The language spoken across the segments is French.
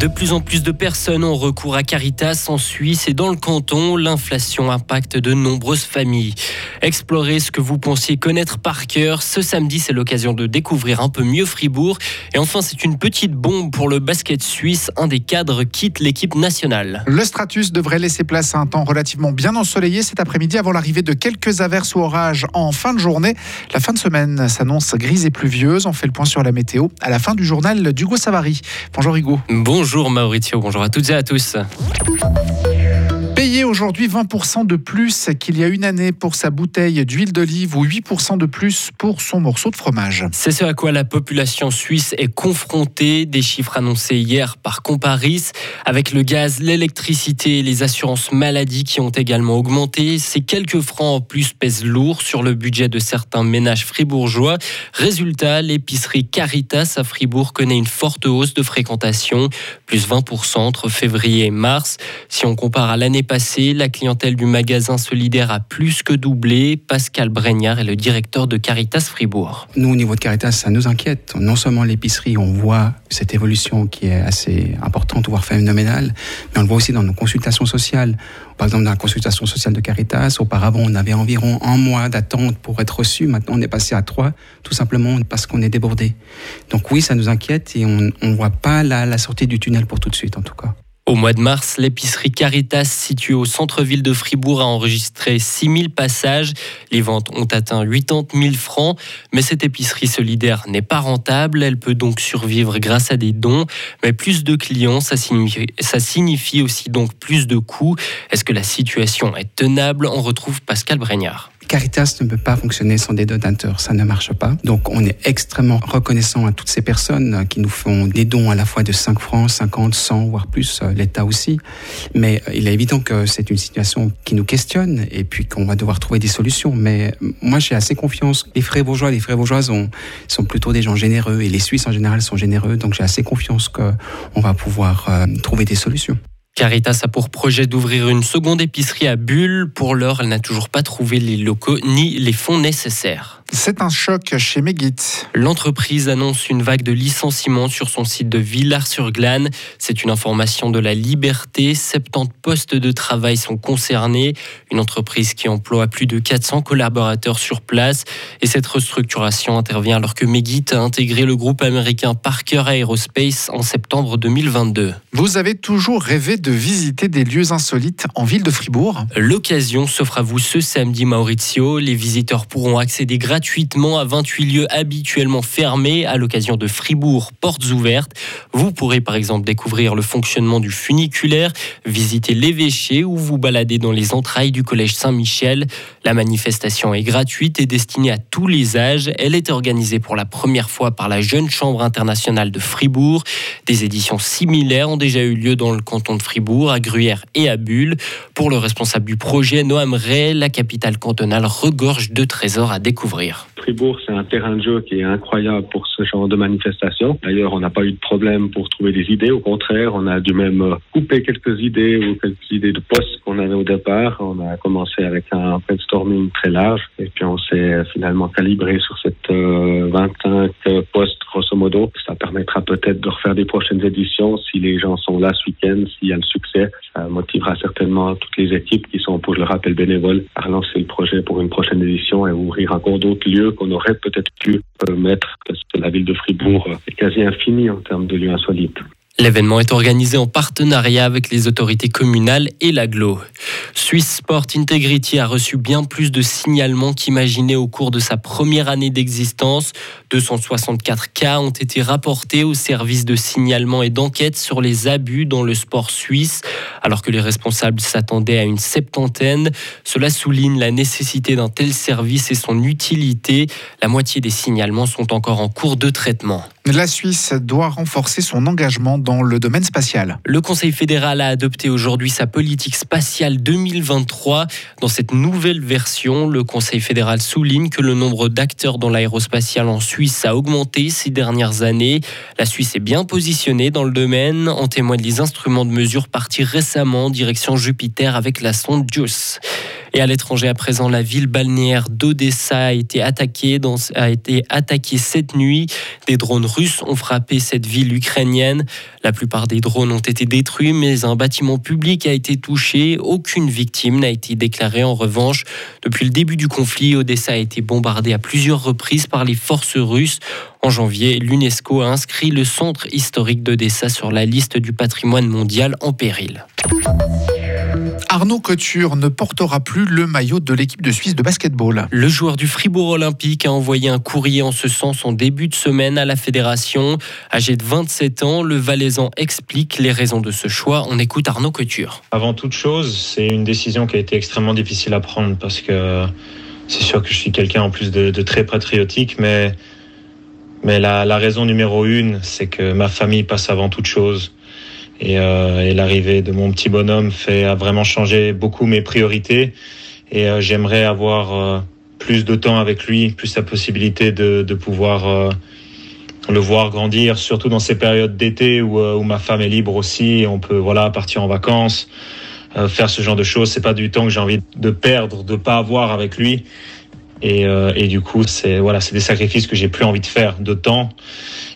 De plus en plus de personnes ont recours à Caritas en Suisse et dans le canton, l'inflation impacte de nombreuses familles. Explorez ce que vous pensiez connaître par cœur. Ce samedi, c'est l'occasion de découvrir un peu mieux Fribourg. Et enfin, c'est une petite bombe pour le basket suisse. Un des cadres quitte l'équipe nationale. Le Stratus devrait laisser place à un temps relativement bien ensoleillé cet après-midi avant l'arrivée de quelques averses ou orages en fin de journée. La fin de semaine s'annonce grise et pluvieuse. On fait le point sur la météo à la fin du journal d'Hugo Savary. Bonjour Hugo. Bonjour. Bonjour Maurizio, bonjour à toutes et à tous. Aujourd'hui 20% de plus qu'il y a une année pour sa bouteille d'huile d'olive ou 8% de plus pour son morceau de fromage. C'est ce à quoi la population suisse est confrontée. Des chiffres annoncés hier par Comparis. Avec le gaz, l'électricité et les assurances maladies qui ont également augmenté, ces quelques francs en plus pèsent lourd sur le budget de certains ménages fribourgeois. Résultat, l'épicerie Caritas à Fribourg connaît une forte hausse de fréquentation, plus 20% entre février et mars. Si on compare à l'année la clientèle du magasin solidaire a plus que doublé. Pascal Bregnard est le directeur de Caritas Fribourg. Nous, au niveau de Caritas, ça nous inquiète. Non seulement l'épicerie, on voit cette évolution qui est assez importante, voire phénoménale, mais on le voit aussi dans nos consultations sociales. Par exemple, dans la consultation sociale de Caritas, auparavant, on avait environ un mois d'attente pour être reçu. Maintenant, on est passé à trois, tout simplement parce qu'on est débordé. Donc oui, ça nous inquiète et on ne voit pas la sortie du tunnel pour tout de suite, en tout cas. Au mois de mars, l'épicerie Caritas située au centre-ville de Fribourg a enregistré 6000 passages. Les ventes ont atteint 80 000 francs. Mais cette épicerie solidaire n'est pas rentable. Elle peut donc survivre grâce à des dons. Mais plus de clients, ça signifie, aussi donc plus de coûts. Est-ce que la situation est tenable? On retrouve Pascal Bregnard. Caritas ne peut pas fonctionner sans des donateurs, ça ne marche pas. Donc on est extrêmement reconnaissant à toutes ces personnes qui nous font des dons à la fois de 5 francs, 50, 100, voire plus, euh, l'État aussi. Mais euh, il est évident que c'est une situation qui nous questionne et puis qu'on va devoir trouver des solutions. Mais euh, moi j'ai assez confiance. Les frais bourgeois, les frais bourgeois sont plutôt des gens généreux et les Suisses en général sont généreux. Donc j'ai assez confiance qu'on va pouvoir trouver des solutions. Caritas a pour projet d'ouvrir une seconde épicerie à Bulle. Pour l'heure, elle n'a toujours pas trouvé les locaux ni les fonds nécessaires. C'est un choc chez Megit. L'entreprise annonce une vague de licenciements sur son site de Villars-sur-Glane. C'est une information de la Liberté. 70 postes de travail sont concernés. Une entreprise qui emploie plus de 400 collaborateurs sur place. Et cette restructuration intervient alors que Megit a intégré le groupe américain Parker Aerospace en septembre 2022. Vous avez toujours rêvé de visiter des lieux insolites en ville de Fribourg? L'occasion s'offre à vous ce samedi, Maurizio. Les visiteurs pourront accéder gratuitement gratuitement à 28 lieux habituellement fermés à l'occasion de Fribourg Portes ouvertes. Vous pourrez par exemple découvrir le fonctionnement du funiculaire, visiter l'évêché ou vous balader dans les entrailles du collège Saint-Michel. La manifestation est gratuite et destinée à tous les âges. Elle est organisée pour la première fois par la Jeune Chambre internationale de Fribourg. Des éditions similaires ont déjà eu lieu dans le canton de Fribourg, à Gruyère et à Bulle. Pour le responsable du projet, Noam Ray, la capitale cantonale regorge de trésors à découvrir. Fribourg, c'est un terrain de jeu qui est incroyable pour ce genre de manifestation. D'ailleurs, on n'a pas eu de problème pour trouver des idées. Au contraire, on a dû même euh, couper quelques idées ou quelques idées de postes qu'on avait au départ. On a commencé avec un brainstorming très large et puis on s'est finalement calibré sur cette 25 euh, postes grosso Ça permettra peut-être de refaire des prochaines éditions si les gens sont là ce week-end, s'il y a le succès. Ça motivera certainement toutes les équipes qui sont, pour le rappel bénévole, à relancer le projet pour une prochaine édition et ouvrir encore d'autres lieux qu'on aurait peut-être pu euh, mettre, parce que la ville de Fribourg est quasi infinie en termes de lieux insolites. L'événement est organisé en partenariat avec les autorités communales et l'aglo. Swiss Sport Integrity a reçu bien plus de signalements qu'imaginé au cours de sa première année d'existence. 264 cas ont été rapportés au service de signalement et d'enquête sur les abus dans le sport suisse, alors que les responsables s'attendaient à une septantaine. Cela souligne la nécessité d'un tel service et son utilité. La moitié des signalements sont encore en cours de traitement. La Suisse doit renforcer son engagement dans le domaine spatial. Le Conseil fédéral a adopté aujourd'hui sa politique spatiale 2023. Dans cette nouvelle version, le Conseil fédéral souligne que le nombre d'acteurs dans l'aérospatial en Suisse a augmenté ces dernières années. La Suisse est bien positionnée dans le domaine. En témoignent les instruments de mesure partis récemment en direction Jupiter avec la sonde JUICE. Et à l'étranger, à présent, la ville balnéaire d'Odessa a été attaquée, a été attaquée cette nuit. Des drones russes ont frappé cette ville ukrainienne. La plupart des drones ont été détruits, mais un bâtiment public a été touché. Aucune victime n'a été déclarée. En revanche, depuis le début du conflit, Odessa a été bombardée à plusieurs reprises par les forces russes. En janvier, l'UNESCO a inscrit le centre historique d'Odessa sur la liste du patrimoine mondial en péril. Arnaud Couture ne portera plus le maillot de l'équipe de Suisse de basketball. Le joueur du Fribourg Olympique a envoyé un courrier en ce sens en début de semaine à la fédération. Âgé de 27 ans, le Valaisan explique les raisons de ce choix. On écoute Arnaud Couture. Avant toute chose, c'est une décision qui a été extrêmement difficile à prendre parce que c'est sûr que je suis quelqu'un en plus de, très patriotique, mais, mais la, la raison numéro une, c'est que ma famille passe avant toute chose. Euh, et, l'arrivée de mon petit bonhomme fait a vraiment changé beaucoup mes priorités. Et euh, j'aimerais avoir euh, plus de temps avec lui, plus la possibilité de, de pouvoir le voir grandir, surtout dans ces périodes d'été où, où, ma femme est libre aussi. Et on peut voilà partir en vacances, faire ce genre de choses. C'est pas du temps que j'ai envie de perdre, de pas avoir avec lui. Et, et du coup, c'est voilà, c'est des sacrifices que j'ai plus envie de faire de temps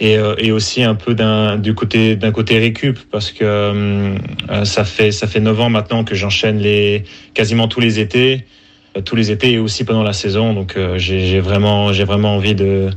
et, euh, et aussi un peu d'un du côté d'un côté récup parce que euh, ça fait ça fait neuf ans maintenant que j'enchaîne les quasiment tous les étés euh, tous les étés et aussi pendant la saison donc j'ai vraiment j'ai vraiment envie de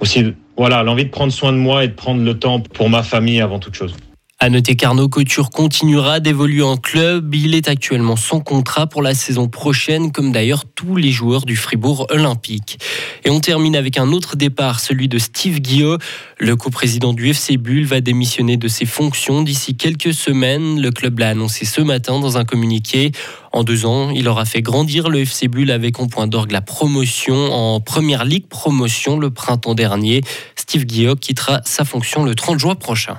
aussi voilà l'envie de prendre soin de moi et de prendre le temps pour ma famille avant toute chose. À noter qu'Arnaud Couture continuera d'évoluer en club. Il est actuellement sans contrat pour la saison prochaine, comme d'ailleurs tous les joueurs du Fribourg Olympique. Et on termine avec un autre départ, celui de Steve Guillot. Le coprésident du FC Bull va démissionner de ses fonctions d'ici quelques semaines. Le club l'a annoncé ce matin dans un communiqué. En deux ans, il aura fait grandir le FC Bull avec en point d'orgue la promotion en Première Ligue Promotion le printemps dernier. Steve Guillot quittera sa fonction le 30 juin prochain.